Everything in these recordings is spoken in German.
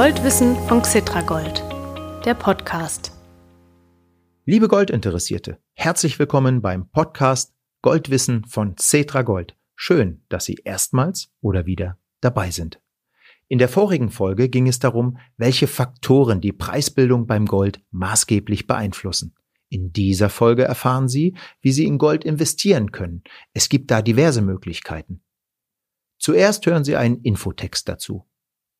Goldwissen von Xitragold, der Podcast. Liebe Goldinteressierte, herzlich willkommen beim Podcast Goldwissen von Cetragold. Schön, dass Sie erstmals oder wieder dabei sind. In der vorigen Folge ging es darum, welche Faktoren die Preisbildung beim Gold maßgeblich beeinflussen. In dieser Folge erfahren Sie, wie Sie in Gold investieren können. Es gibt da diverse Möglichkeiten. Zuerst hören Sie einen Infotext dazu.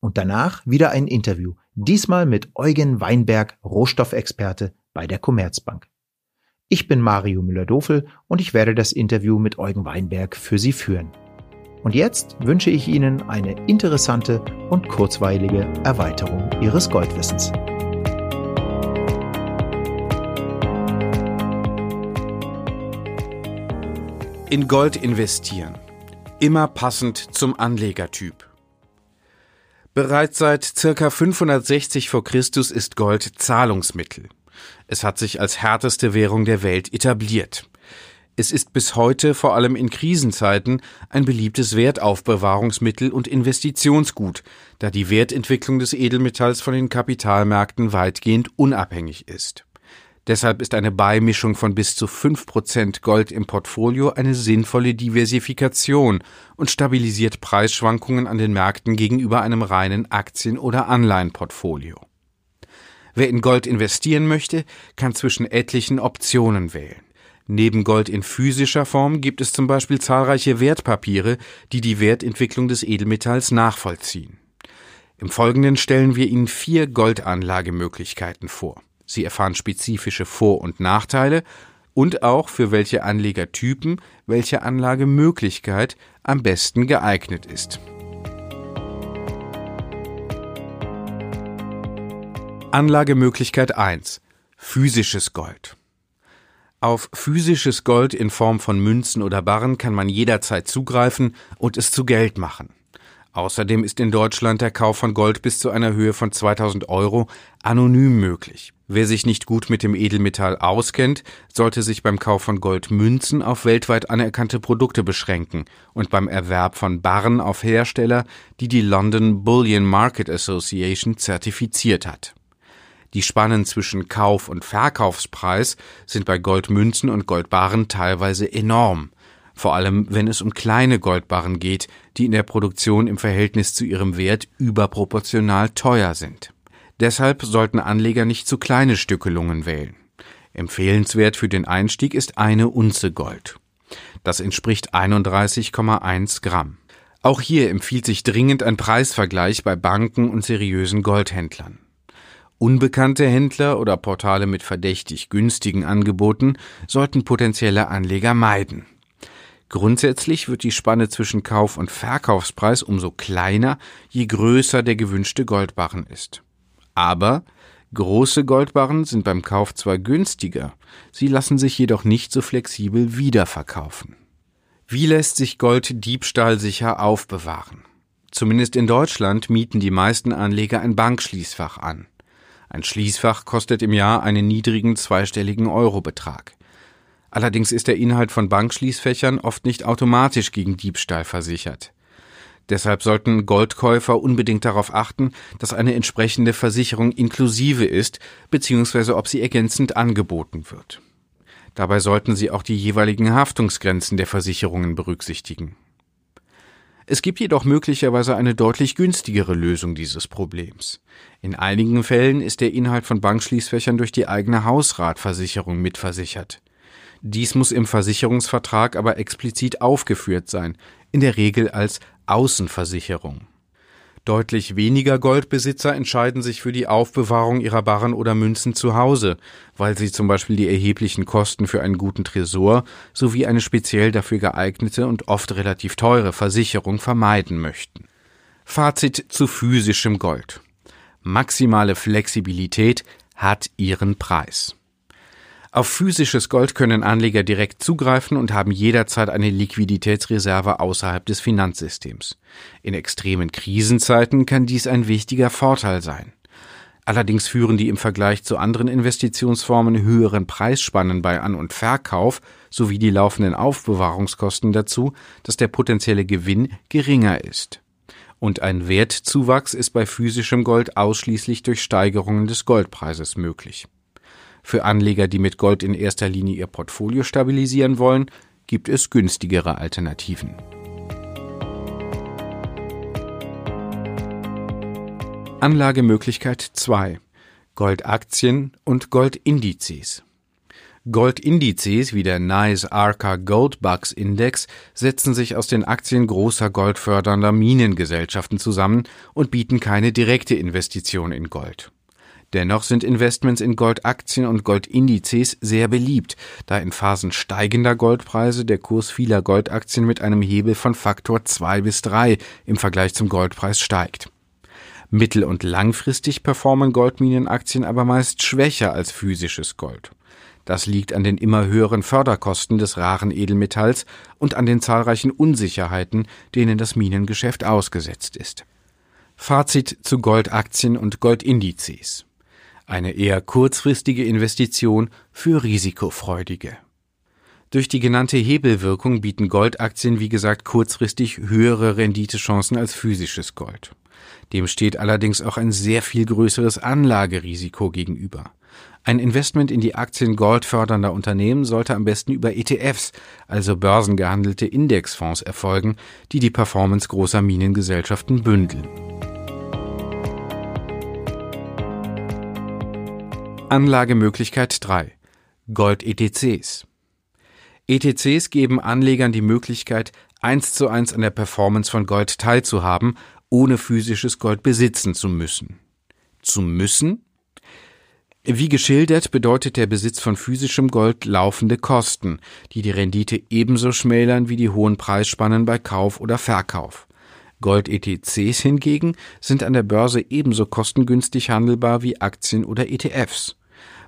Und danach wieder ein Interview, diesmal mit Eugen Weinberg, Rohstoffexperte bei der Commerzbank. Ich bin Mario Müller-Dofel und ich werde das Interview mit Eugen Weinberg für Sie führen. Und jetzt wünsche ich Ihnen eine interessante und kurzweilige Erweiterung Ihres Goldwissens. In Gold investieren. Immer passend zum Anlegertyp. Bereits seit circa 560 vor Christus ist Gold Zahlungsmittel. Es hat sich als härteste Währung der Welt etabliert. Es ist bis heute vor allem in Krisenzeiten ein beliebtes Wertaufbewahrungsmittel und Investitionsgut, da die Wertentwicklung des Edelmetalls von den Kapitalmärkten weitgehend unabhängig ist. Deshalb ist eine Beimischung von bis zu fünf Prozent Gold im Portfolio eine sinnvolle Diversifikation und stabilisiert Preisschwankungen an den Märkten gegenüber einem reinen Aktien- oder Anleihenportfolio. Wer in Gold investieren möchte, kann zwischen etlichen Optionen wählen. Neben Gold in physischer Form gibt es zum Beispiel zahlreiche Wertpapiere, die die Wertentwicklung des Edelmetalls nachvollziehen. Im Folgenden stellen wir Ihnen vier Goldanlagemöglichkeiten vor. Sie erfahren spezifische Vor- und Nachteile und auch für welche Anlegertypen welche Anlagemöglichkeit am besten geeignet ist. Anlagemöglichkeit 1. Physisches Gold. Auf physisches Gold in Form von Münzen oder Barren kann man jederzeit zugreifen und es zu Geld machen. Außerdem ist in Deutschland der Kauf von Gold bis zu einer Höhe von 2000 Euro anonym möglich. Wer sich nicht gut mit dem Edelmetall auskennt, sollte sich beim Kauf von Goldmünzen auf weltweit anerkannte Produkte beschränken und beim Erwerb von Barren auf Hersteller, die die London Bullion Market Association zertifiziert hat. Die Spannen zwischen Kauf- und Verkaufspreis sind bei Goldmünzen und Goldbarren teilweise enorm vor allem wenn es um kleine Goldbarren geht, die in der Produktion im Verhältnis zu ihrem Wert überproportional teuer sind. Deshalb sollten Anleger nicht zu kleine Stückelungen wählen. Empfehlenswert für den Einstieg ist eine Unze Gold. Das entspricht 31,1 Gramm. Auch hier empfiehlt sich dringend ein Preisvergleich bei Banken und seriösen Goldhändlern. Unbekannte Händler oder Portale mit verdächtig günstigen Angeboten sollten potenzielle Anleger meiden. Grundsätzlich wird die Spanne zwischen Kauf- und Verkaufspreis umso kleiner, je größer der gewünschte Goldbarren ist. Aber große Goldbarren sind beim Kauf zwar günstiger, sie lassen sich jedoch nicht so flexibel wiederverkaufen. Wie lässt sich Gold diebstahlsicher aufbewahren? Zumindest in Deutschland mieten die meisten Anleger ein Bankschließfach an. Ein Schließfach kostet im Jahr einen niedrigen zweistelligen Eurobetrag. Allerdings ist der Inhalt von Bankschließfächern oft nicht automatisch gegen Diebstahl versichert. Deshalb sollten Goldkäufer unbedingt darauf achten, dass eine entsprechende Versicherung inklusive ist bzw. ob sie ergänzend angeboten wird. Dabei sollten Sie auch die jeweiligen Haftungsgrenzen der Versicherungen berücksichtigen. Es gibt jedoch möglicherweise eine deutlich günstigere Lösung dieses Problems. In einigen Fällen ist der Inhalt von Bankschließfächern durch die eigene Hausratversicherung mitversichert. Dies muss im Versicherungsvertrag aber explizit aufgeführt sein, in der Regel als Außenversicherung. Deutlich weniger Goldbesitzer entscheiden sich für die Aufbewahrung ihrer Barren oder Münzen zu Hause, weil sie zum Beispiel die erheblichen Kosten für einen guten Tresor sowie eine speziell dafür geeignete und oft relativ teure Versicherung vermeiden möchten. Fazit zu physischem Gold. Maximale Flexibilität hat ihren Preis. Auf physisches Gold können Anleger direkt zugreifen und haben jederzeit eine Liquiditätsreserve außerhalb des Finanzsystems. In extremen Krisenzeiten kann dies ein wichtiger Vorteil sein. Allerdings führen die im Vergleich zu anderen Investitionsformen höheren Preisspannen bei An- und Verkauf sowie die laufenden Aufbewahrungskosten dazu, dass der potenzielle Gewinn geringer ist. Und ein Wertzuwachs ist bei physischem Gold ausschließlich durch Steigerungen des Goldpreises möglich. Für Anleger, die mit Gold in erster Linie ihr Portfolio stabilisieren wollen, gibt es günstigere Alternativen. Anlagemöglichkeit 2 Goldaktien und Goldindizes. Goldindizes wie der NICE Arca Gold Bucks Index setzen sich aus den Aktien großer goldfördernder Minengesellschaften zusammen und bieten keine direkte Investition in Gold. Dennoch sind Investments in Goldaktien und Goldindizes sehr beliebt, da in Phasen steigender Goldpreise der Kurs vieler Goldaktien mit einem Hebel von Faktor 2 bis 3 im Vergleich zum Goldpreis steigt. Mittel- und langfristig performen Goldminenaktien aber meist schwächer als physisches Gold. Das liegt an den immer höheren Förderkosten des raren Edelmetalls und an den zahlreichen Unsicherheiten, denen das Minengeschäft ausgesetzt ist. Fazit zu Goldaktien und Goldindizes. Eine eher kurzfristige Investition für Risikofreudige. Durch die genannte Hebelwirkung bieten Goldaktien wie gesagt kurzfristig höhere Renditechancen als physisches Gold. Dem steht allerdings auch ein sehr viel größeres Anlagerisiko gegenüber. Ein Investment in die Aktien goldfördernder Unternehmen sollte am besten über ETFs, also börsengehandelte Indexfonds, erfolgen, die die Performance großer Minengesellschaften bündeln. Anlagemöglichkeit 3 Gold-ETCs ETCs geben Anlegern die Möglichkeit, eins zu eins an der Performance von Gold teilzuhaben, ohne physisches Gold besitzen zu müssen. Zu müssen? Wie geschildert bedeutet der Besitz von physischem Gold laufende Kosten, die die Rendite ebenso schmälern wie die hohen Preisspannen bei Kauf oder Verkauf. Gold-ETCs hingegen sind an der Börse ebenso kostengünstig handelbar wie Aktien oder ETFs.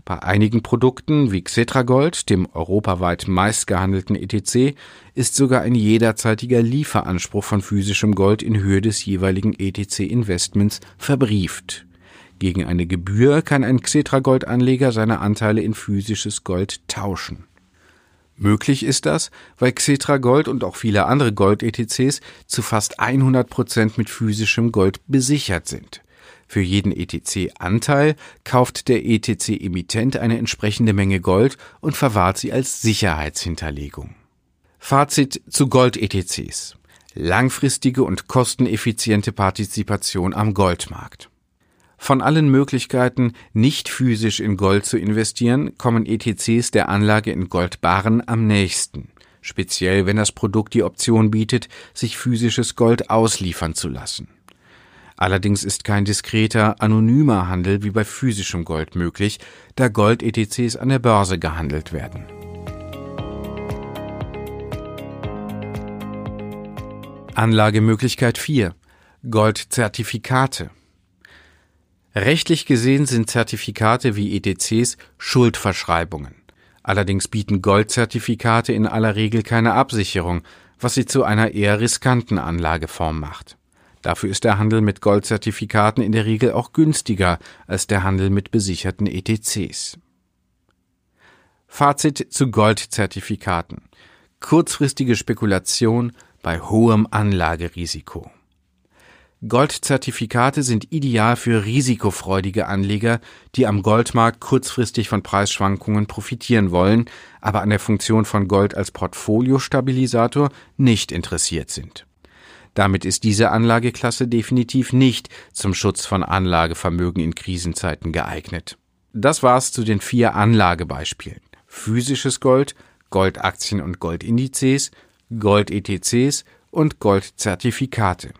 Bei einigen Produkten wie Xetragold, dem europaweit meistgehandelten ETC, ist sogar ein jederzeitiger Lieferanspruch von physischem Gold in Höhe des jeweiligen ETC-Investments verbrieft. Gegen eine Gebühr kann ein Xetra-Gold-Anleger seine Anteile in physisches Gold tauschen. Möglich ist das, weil Xetra Gold und auch viele andere Gold-ETCs zu fast 100 Prozent mit physischem Gold besichert sind. Für jeden ETC-Anteil kauft der ETC-Emittent eine entsprechende Menge Gold und verwahrt sie als Sicherheitshinterlegung. Fazit zu Gold-ETCs. Langfristige und kosteneffiziente Partizipation am Goldmarkt. Von allen Möglichkeiten, nicht physisch in Gold zu investieren, kommen ETCs der Anlage in Goldbarren am nächsten, speziell wenn das Produkt die Option bietet, sich physisches Gold ausliefern zu lassen. Allerdings ist kein diskreter, anonymer Handel wie bei physischem Gold möglich, da Gold-ETCs an der Börse gehandelt werden. Anlagemöglichkeit 4 Goldzertifikate Rechtlich gesehen sind Zertifikate wie ETCs Schuldverschreibungen. Allerdings bieten Goldzertifikate in aller Regel keine Absicherung, was sie zu einer eher riskanten Anlageform macht. Dafür ist der Handel mit Goldzertifikaten in der Regel auch günstiger als der Handel mit besicherten ETCs. Fazit zu Goldzertifikaten. Kurzfristige Spekulation bei hohem Anlagerisiko. Goldzertifikate sind ideal für risikofreudige Anleger, die am Goldmarkt kurzfristig von Preisschwankungen profitieren wollen, aber an der Funktion von Gold als Portfoliostabilisator nicht interessiert sind. Damit ist diese Anlageklasse definitiv nicht zum Schutz von Anlagevermögen in Krisenzeiten geeignet. Das war's zu den vier Anlagebeispielen. Physisches Gold, Goldaktien und Goldindizes, Gold-ETCs und Goldzertifikate.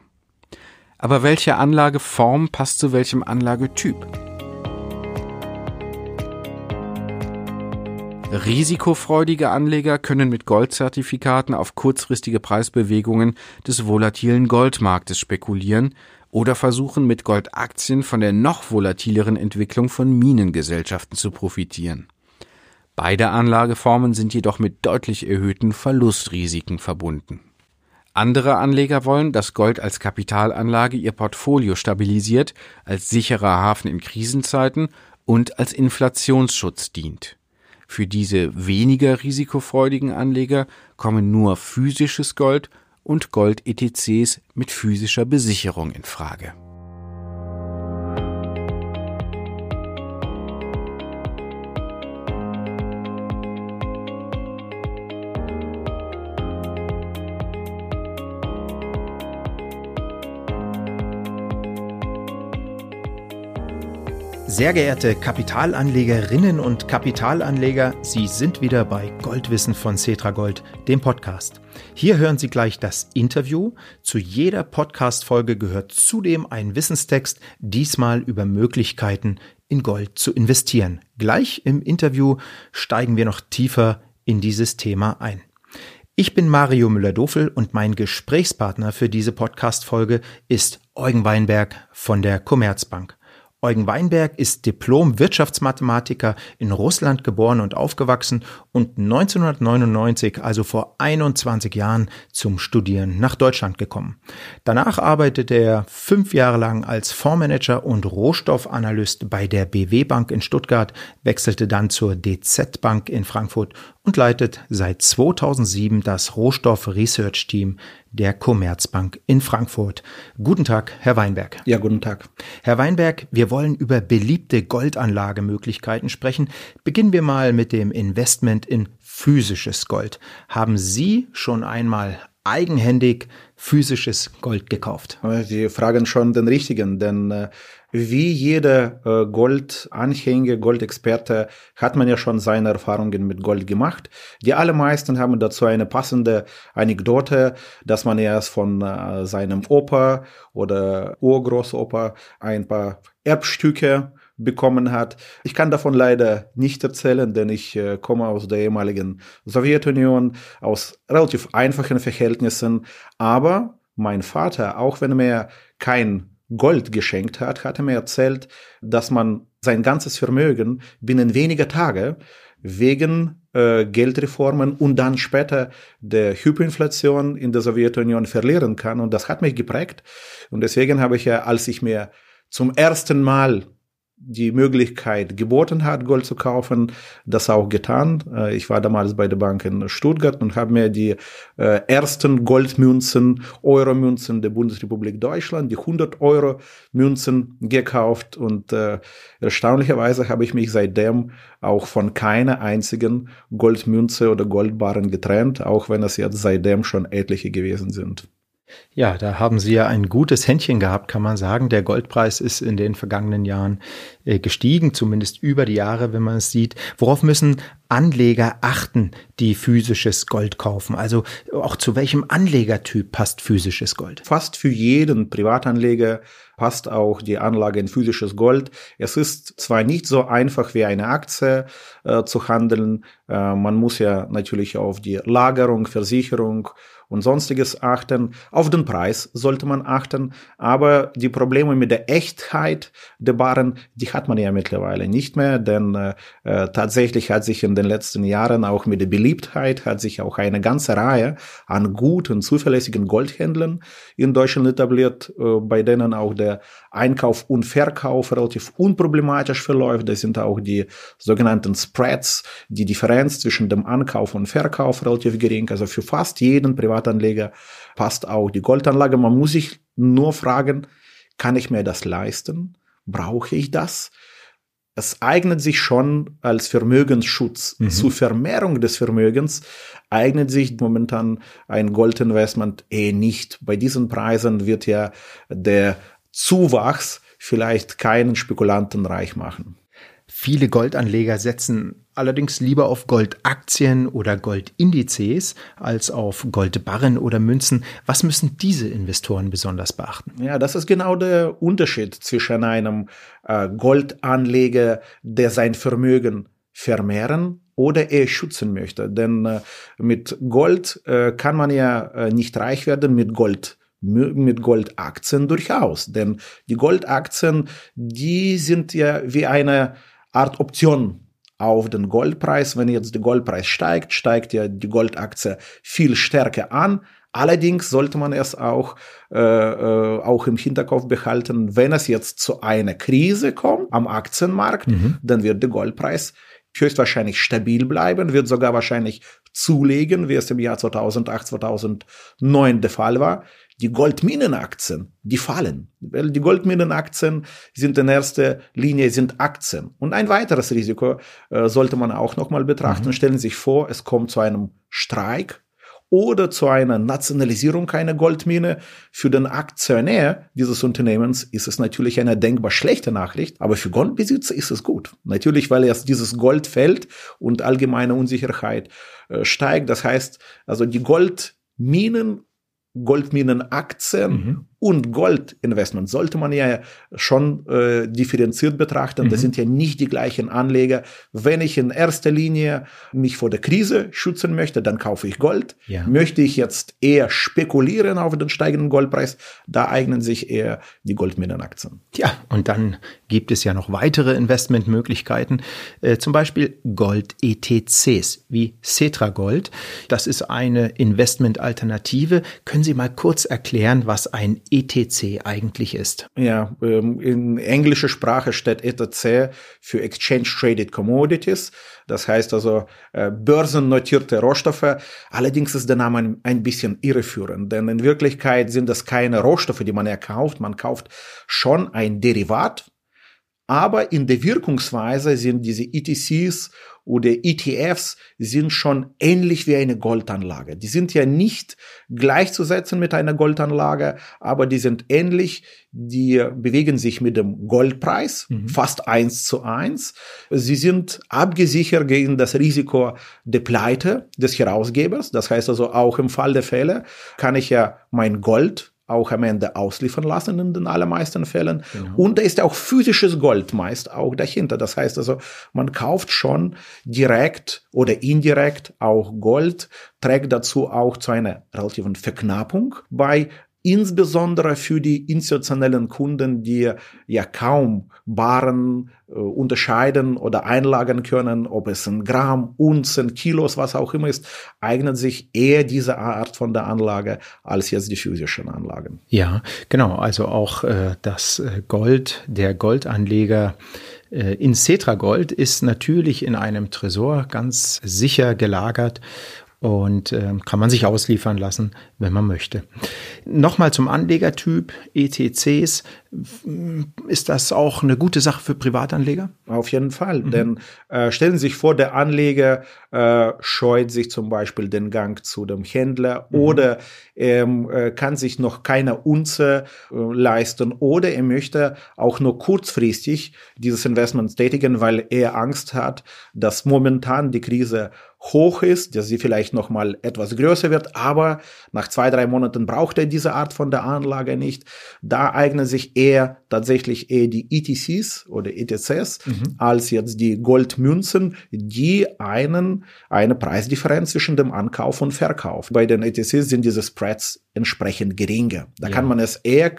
Aber welche Anlageform passt zu welchem Anlagetyp? Risikofreudige Anleger können mit Goldzertifikaten auf kurzfristige Preisbewegungen des volatilen Goldmarktes spekulieren oder versuchen mit Goldaktien von der noch volatileren Entwicklung von Minengesellschaften zu profitieren. Beide Anlageformen sind jedoch mit deutlich erhöhten Verlustrisiken verbunden. Andere Anleger wollen, dass Gold als Kapitalanlage ihr Portfolio stabilisiert, als sicherer Hafen in Krisenzeiten und als Inflationsschutz dient. Für diese weniger risikofreudigen Anleger kommen nur physisches Gold und Gold-ETCs mit physischer Besicherung in Frage. Sehr geehrte Kapitalanlegerinnen und Kapitalanleger, Sie sind wieder bei Goldwissen von Cetra Gold, dem Podcast. Hier hören Sie gleich das Interview. Zu jeder Podcast-Folge gehört zudem ein Wissenstext, diesmal über Möglichkeiten in Gold zu investieren. Gleich im Interview steigen wir noch tiefer in dieses Thema ein. Ich bin Mario Müller-Dofel und mein Gesprächspartner für diese Podcast-Folge ist Eugen Weinberg von der Commerzbank. Eugen Weinberg ist Diplom-Wirtschaftsmathematiker in Russland geboren und aufgewachsen und 1999, also vor 21 Jahren, zum Studieren nach Deutschland gekommen. Danach arbeitete er fünf Jahre lang als Fondsmanager und Rohstoffanalyst bei der BW Bank in Stuttgart, wechselte dann zur DZ Bank in Frankfurt und leitet seit 2007 das Rohstoff-Research-Team der Commerzbank in Frankfurt. Guten Tag, Herr Weinberg. Ja, guten Tag. Herr Weinberg, wir wollen über beliebte Goldanlagemöglichkeiten sprechen. Beginnen wir mal mit dem Investment in physisches Gold. Haben Sie schon einmal eigenhändig physisches Gold gekauft? Sie fragen schon den richtigen, denn äh, wie jeder äh, Goldanhänger, Goldexperte hat man ja schon seine Erfahrungen mit Gold gemacht. Die allermeisten haben dazu eine passende Anekdote, dass man erst von äh, seinem Opa oder Urgroßopa ein paar Erbstücke bekommen hat. Ich kann davon leider nicht erzählen, denn ich äh, komme aus der ehemaligen Sowjetunion, aus relativ einfachen Verhältnissen. Aber mein Vater, auch wenn er kein Gold geschenkt hat, hat er mir erzählt, dass man sein ganzes Vermögen binnen weniger Tage wegen äh, Geldreformen und dann später der Hyperinflation in der Sowjetunion verlieren kann. Und das hat mich geprägt. Und deswegen habe ich ja, als ich mir zum ersten Mal die Möglichkeit geboten hat, Gold zu kaufen, das auch getan. Äh, ich war damals bei der Bank in Stuttgart und habe mir die äh, ersten Goldmünzen, Euro-Münzen der Bundesrepublik Deutschland, die 100 Euro Münzen gekauft und äh, erstaunlicherweise habe ich mich seitdem auch von keiner einzigen Goldmünze oder Goldbarren getrennt, auch wenn es jetzt seitdem schon etliche gewesen sind. Ja, da haben Sie ja ein gutes Händchen gehabt, kann man sagen. Der Goldpreis ist in den vergangenen Jahren äh, gestiegen, zumindest über die Jahre, wenn man es sieht. Worauf müssen Anleger achten, die physisches Gold kaufen? Also auch zu welchem Anlegertyp passt physisches Gold? Fast für jeden Privatanleger passt auch die Anlage in physisches Gold. Es ist zwar nicht so einfach wie eine Aktie äh, zu handeln. Äh, man muss ja natürlich auf die Lagerung, Versicherung und sonstiges achten. Auf den Preis sollte man achten, aber die Probleme mit der Echtheit der Barren, die hat man ja mittlerweile nicht mehr, denn äh, äh, tatsächlich hat sich in den letzten Jahren auch mit der Beliebtheit hat sich auch eine ganze Reihe an guten, zuverlässigen Goldhändlern in Deutschland etabliert, äh, bei denen auch der Einkauf und Verkauf relativ unproblematisch verläuft. Das sind auch die sogenannten Spreads, die Differenz zwischen dem Ankauf und Verkauf relativ gering. Also für fast jeden Privat Privatanleger passt auch die Goldanlage. Man muss sich nur fragen, kann ich mir das leisten? Brauche ich das? Es eignet sich schon als Vermögensschutz. Mhm. Zur Vermehrung des Vermögens eignet sich momentan ein Goldinvestment eh nicht. Bei diesen Preisen wird ja der Zuwachs vielleicht keinen Spekulanten reich machen. Viele Goldanleger setzen allerdings lieber auf Goldaktien oder Goldindizes als auf Goldbarren oder Münzen. Was müssen diese Investoren besonders beachten? Ja, das ist genau der Unterschied zwischen einem äh, Goldanleger, der sein Vermögen vermehren oder er schützen möchte. Denn äh, mit Gold äh, kann man ja nicht reich werden, mit Gold mit Goldaktien durchaus. Denn die Goldaktien, die sind ja wie eine Art Option auf den Goldpreis. Wenn jetzt der Goldpreis steigt, steigt ja die Goldaktie viel stärker an. Allerdings sollte man es auch, äh, äh, auch im Hinterkopf behalten, wenn es jetzt zu einer Krise kommt am Aktienmarkt, mhm. dann wird der Goldpreis höchstwahrscheinlich stabil bleiben, wird sogar wahrscheinlich zulegen, wie es im Jahr 2008, 2009 der Fall war. Die Goldminenaktien, die fallen. Weil die Goldminenaktien sind in erster Linie sind Aktien. Und ein weiteres Risiko äh, sollte man auch nochmal betrachten. Mhm. Stellen Sie sich vor, es kommt zu einem Streik oder zu einer Nationalisierung einer Goldmine. Für den Aktionär dieses Unternehmens ist es natürlich eine denkbar schlechte Nachricht, aber für Goldbesitzer ist es gut. Natürlich, weil erst dieses Gold fällt und allgemeine Unsicherheit äh, steigt. Das heißt, also die Goldminen Goldminenaktien mhm. Und Goldinvestment sollte man ja schon äh, differenziert betrachten. Mhm. Das sind ja nicht die gleichen Anleger. Wenn ich in erster Linie mich vor der Krise schützen möchte, dann kaufe ich Gold. Ja. Möchte ich jetzt eher spekulieren auf den steigenden Goldpreis, da eignen sich eher die Goldminenaktien. Ja, und dann gibt es ja noch weitere Investmentmöglichkeiten, äh, zum Beispiel Gold-ETCs wie Cetra Gold. Das ist eine Investmentalternative. Können können Sie mal kurz erklären, was ein ETC eigentlich ist? Ja, ähm, in englischer Sprache steht ETC für Exchange Traded Commodities. Das heißt also äh, börsennotierte Rohstoffe. Allerdings ist der Name ein bisschen irreführend, denn in Wirklichkeit sind das keine Rohstoffe, die man erkauft. Man kauft schon ein Derivat, aber in der Wirkungsweise sind diese ETCs oder ETFs sind schon ähnlich wie eine Goldanlage. Die sind ja nicht gleichzusetzen mit einer Goldanlage, aber die sind ähnlich. Die bewegen sich mit dem Goldpreis mhm. fast eins zu eins. Sie sind abgesichert gegen das Risiko der Pleite des Herausgebers. Das heißt also auch im Fall der Fälle kann ich ja mein Gold auch am Ende ausliefern lassen in den allermeisten Fällen. Genau. Und da ist auch physisches Gold meist auch dahinter. Das heißt also, man kauft schon direkt oder indirekt auch Gold, trägt dazu auch zu einer relativen Verknappung bei insbesondere für die institutionellen Kunden, die ja kaum Baren äh, unterscheiden oder einlagern können, ob es ein Gramm, Unzen, Kilos, was auch immer ist, eignet sich eher diese Art von der Anlage als jetzt die physischen Anlagen. Ja, genau. Also auch äh, das äh, Gold, der Goldanleger äh, in Cetra Gold ist natürlich in einem Tresor ganz sicher gelagert und äh, kann man sich ausliefern lassen, wenn man möchte. Nochmal zum Anlegertyp ETCs. Ist das auch eine gute Sache für Privatanleger? Auf jeden Fall, mhm. denn äh, stellen Sie sich vor, der Anleger äh, scheut sich zum Beispiel den Gang zu dem Händler mhm. oder ähm, äh, kann sich noch keine Unze äh, leisten oder er möchte auch nur kurzfristig dieses Investment tätigen, weil er Angst hat, dass momentan die Krise hoch ist, dass sie vielleicht noch mal etwas größer wird, aber nach zwei, drei Monaten braucht er diese Art von der Anlage nicht. Da eignen sich eher tatsächlich eher die ETCs oder ETCs mhm. als jetzt die Goldmünzen, die einen, eine Preisdifferenz zwischen dem Ankauf und Verkauf. Bei den ETCs sind diese Spreads entsprechend geringer. Da ja. kann man es eher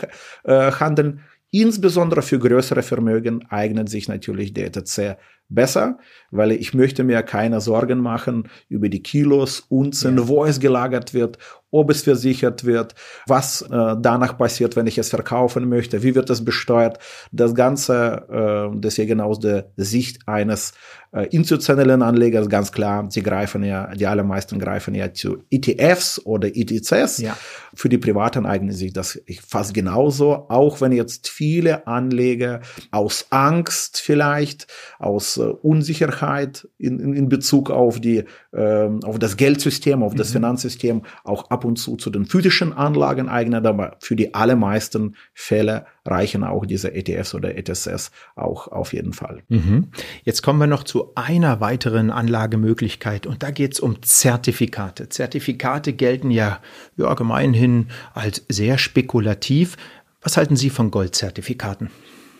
äh, handeln. Insbesondere für größere Vermögen eignet sich natürlich der ETC besser, weil ich möchte mir keine Sorgen machen über die Kilos, Unzen, ja. wo es gelagert wird ob es versichert wird, was äh, danach passiert, wenn ich es verkaufen möchte, wie wird es besteuert. Das Ganze, äh, deswegen aus der Sicht eines äh, institutionellen Anlegers ganz klar, sie greifen ja, die allermeisten greifen ja zu ETFs oder ETCs. Ja. Für die Privaten eignet sich das fast genauso, auch wenn jetzt viele Anleger aus Angst vielleicht, aus Unsicherheit in, in, in Bezug auf die, äh, auf das Geldsystem, auf das mhm. Finanzsystem auch ab und zu zu den physischen Anlagen eignet, aber für die allermeisten Fälle reichen auch diese ETFs oder ETSS auch auf jeden Fall. Mhm. Jetzt kommen wir noch zu einer weiteren Anlagemöglichkeit und da geht es um Zertifikate. Zertifikate gelten ja, ja gemeinhin als sehr spekulativ. Was halten Sie von Goldzertifikaten?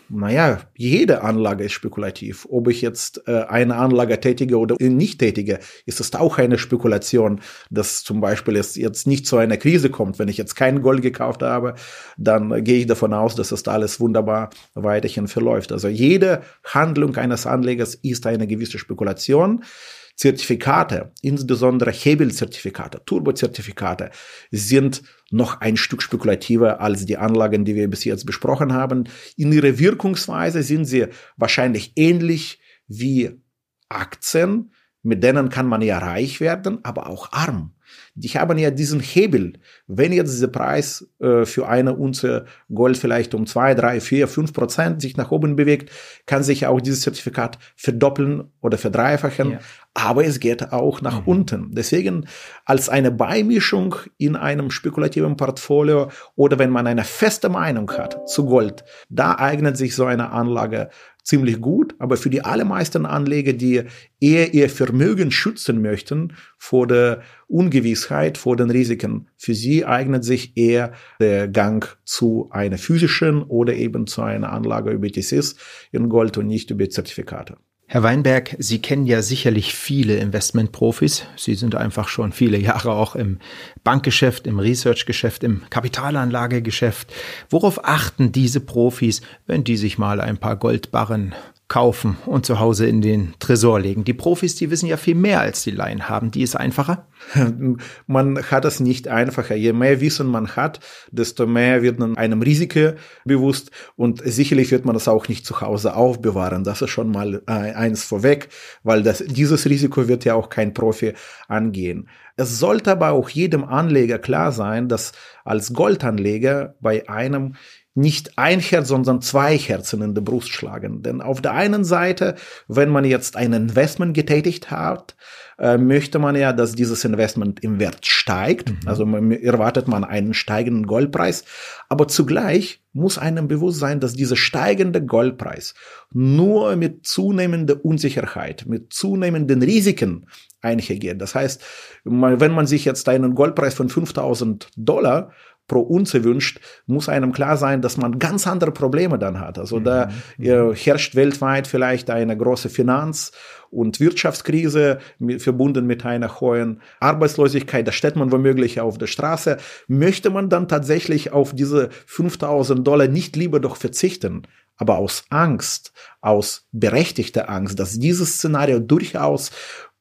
Naja, jede Anlage ist spekulativ. Ob ich jetzt äh, eine Anlage tätige oder nicht tätige, ist es auch eine Spekulation, dass zum Beispiel es jetzt nicht zu einer Krise kommt. Wenn ich jetzt kein Gold gekauft habe, dann äh, gehe ich davon aus, dass das alles wunderbar weiterhin verläuft. Also jede Handlung eines Anlegers ist eine gewisse Spekulation. Zertifikate, insbesondere Hebelzertifikate, Turbozertifikate, sind noch ein Stück spekulativer als die Anlagen, die wir bis jetzt besprochen haben. In ihrer Wirkungsweise sind sie wahrscheinlich ähnlich wie Aktien, mit denen kann man ja reich werden, aber auch arm. Die haben ja diesen Hebel. Wenn jetzt dieser Preis äh, für eine Unze Gold vielleicht um zwei, drei, vier, fünf Prozent sich nach oben bewegt, kann sich auch dieses Zertifikat verdoppeln oder verdreifachen. Ja. Aber es geht auch nach mhm. unten. Deswegen als eine Beimischung in einem spekulativen Portfolio oder wenn man eine feste Meinung hat zu Gold, da eignet sich so eine Anlage ziemlich gut, aber für die allermeisten Anleger, die eher ihr Vermögen schützen möchten vor der Ungewissheit, vor den Risiken, für sie eignet sich eher der Gang zu einer physischen oder eben zu einer Anlage über TCs in Gold und nicht über Zertifikate. Herr Weinberg, Sie kennen ja sicherlich viele Investmentprofis. Sie sind einfach schon viele Jahre auch im Bankgeschäft, im Researchgeschäft, im Kapitalanlagegeschäft. Worauf achten diese Profis, wenn die sich mal ein paar Goldbarren kaufen und zu Hause in den Tresor legen. Die Profis, die wissen ja viel mehr als die Laien. Haben die es einfacher? Man hat es nicht einfacher. Je mehr Wissen man hat, desto mehr wird man einem Risiko bewusst und sicherlich wird man das auch nicht zu Hause aufbewahren. Das ist schon mal äh, eins vorweg, weil das, dieses Risiko wird ja auch kein Profi angehen. Es sollte aber auch jedem Anleger klar sein, dass als Goldanleger bei einem nicht ein Herz, sondern zwei Herzen in der Brust schlagen. Denn auf der einen Seite, wenn man jetzt ein Investment getätigt hat, äh, möchte man ja, dass dieses Investment im Wert steigt. Mhm. Also man, erwartet man einen steigenden Goldpreis. Aber zugleich muss einem bewusst sein, dass dieser steigende Goldpreis nur mit zunehmender Unsicherheit, mit zunehmenden Risiken einhergeht. Das heißt, wenn man sich jetzt einen Goldpreis von 5000 Dollar pro Unze wünscht, muss einem klar sein, dass man ganz andere Probleme dann hat. Also mhm. da äh, herrscht weltweit vielleicht eine große Finanz- und Wirtschaftskrise mit, verbunden mit einer hohen Arbeitslosigkeit. Da steht man womöglich auf der Straße. Möchte man dann tatsächlich auf diese 5000 Dollar nicht lieber doch verzichten? aber aus Angst, aus berechtigter Angst, dass dieses Szenario durchaus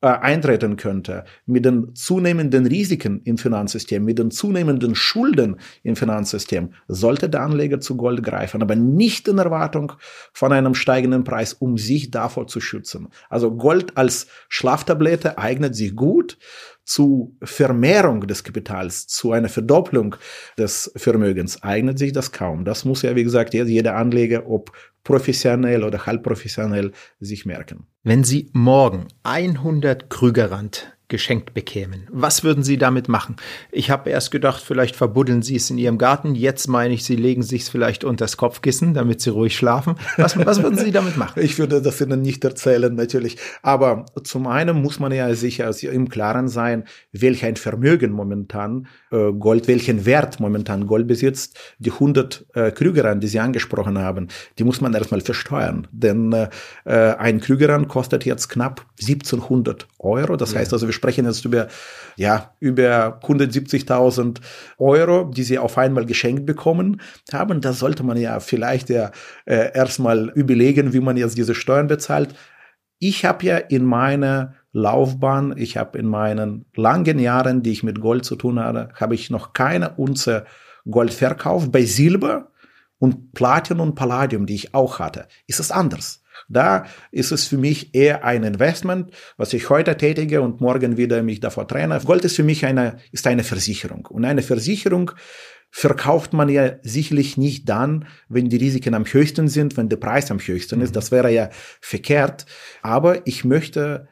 äh, eintreten könnte, mit den zunehmenden Risiken im Finanzsystem, mit den zunehmenden Schulden im Finanzsystem, sollte der Anleger zu Gold greifen, aber nicht in Erwartung von einem steigenden Preis, um sich davor zu schützen. Also Gold als Schlaftablette eignet sich gut zu Vermehrung des Kapitals, zu einer Verdopplung des Vermögens eignet sich das kaum. Das muss ja, wie gesagt, jeder Anleger, ob professionell oder halbprofessionell, sich merken. Wenn Sie morgen 100 Krügerrand geschenkt bekämen. Was würden Sie damit machen? Ich habe erst gedacht, vielleicht verbuddeln Sie es in Ihrem Garten. Jetzt meine ich, Sie legen sich es vielleicht unter das Kopfkissen, damit Sie ruhig schlafen. Was, was würden Sie damit machen? Ich würde das Ihnen nicht erzählen, natürlich. Aber zum einen muss man ja sicher im Klaren sein, welch ein Vermögen momentan äh, Gold, welchen Wert momentan Gold besitzt. Die 100 äh, Krügeran, die Sie angesprochen haben, die muss man erstmal versteuern. Denn äh, äh ein Krügeran kostet jetzt knapp 1700 Euro. Das ja. heißt also, wir sprechen jetzt über, ja, über 170.000 Euro, die sie auf einmal geschenkt bekommen haben. Da sollte man ja vielleicht ja äh, erstmal überlegen, wie man jetzt diese Steuern bezahlt. Ich habe ja in meiner Laufbahn, ich habe in meinen langen Jahren, die ich mit Gold zu tun hatte, habe ich noch keine Unze Gold verkauft. Bei Silber und Platin und Palladium, die ich auch hatte, ist es anders. Da ist es für mich eher ein Investment, was ich heute tätige und morgen wieder mich davor trenne. Gold ist für mich eine, ist eine Versicherung. Und eine Versicherung verkauft man ja sicherlich nicht dann, wenn die Risiken am höchsten sind, wenn der Preis am höchsten ist. Mhm. Das wäre ja verkehrt. Aber ich möchte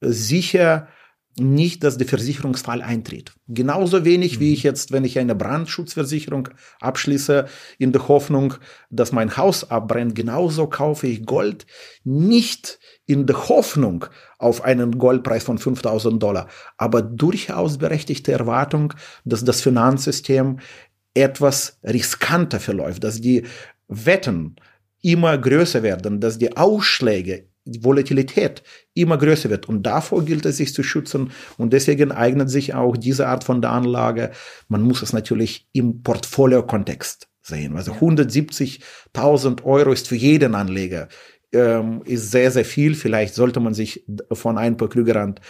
sicher nicht, dass der Versicherungsfall eintritt. Genauso wenig wie mhm. ich jetzt, wenn ich eine Brandschutzversicherung abschließe, in der Hoffnung, dass mein Haus abbrennt, genauso kaufe ich Gold nicht in der Hoffnung auf einen Goldpreis von 5000 Dollar, aber durchaus berechtigte Erwartung, dass das Finanzsystem etwas riskanter verläuft, dass die Wetten immer größer werden, dass die Ausschläge die Volatilität immer größer wird. Und davor gilt es, sich zu schützen. Und deswegen eignet sich auch diese Art von der Anlage. Man muss es natürlich im Portfolio-Kontext sehen. Also 170.000 Euro ist für jeden Anleger ähm, ist sehr, sehr viel. Vielleicht sollte man sich von ein paar Krügerrand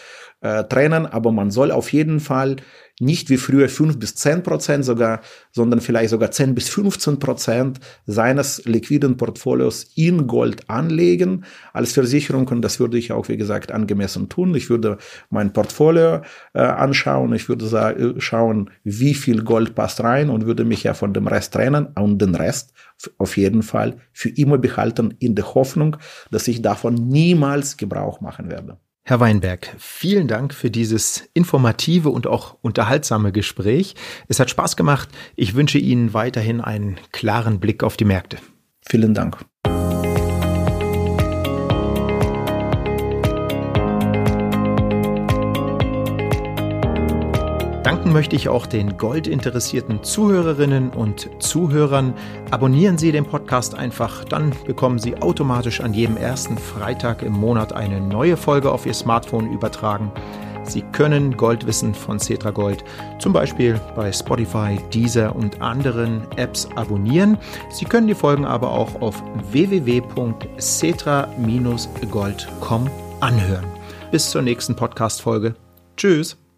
äh, trennen, aber man soll auf jeden Fall nicht wie früher 5 bis 10 Prozent sogar, sondern vielleicht sogar 10 bis 15 Prozent seines liquiden Portfolios in Gold anlegen als Versicherung. Und das würde ich auch, wie gesagt, angemessen tun. Ich würde mein Portfolio äh, anschauen. Ich würde äh, schauen, wie viel Gold passt rein und würde mich ja von dem Rest trennen und den Rest auf jeden Fall für immer behalten in der Hoffnung, dass ich davon niemals Gebrauch machen werde. Herr Weinberg, vielen Dank für dieses informative und auch unterhaltsame Gespräch. Es hat Spaß gemacht. Ich wünsche Ihnen weiterhin einen klaren Blick auf die Märkte. Vielen Dank. Danken möchte ich auch den goldinteressierten Zuhörerinnen und Zuhörern. Abonnieren Sie den Podcast einfach, dann bekommen Sie automatisch an jedem ersten Freitag im Monat eine neue Folge auf Ihr Smartphone übertragen. Sie können Goldwissen von Cetra Gold zum Beispiel bei Spotify, Deezer und anderen Apps abonnieren. Sie können die Folgen aber auch auf www.cetra-gold.com anhören. Bis zur nächsten Podcast-Folge. Tschüss!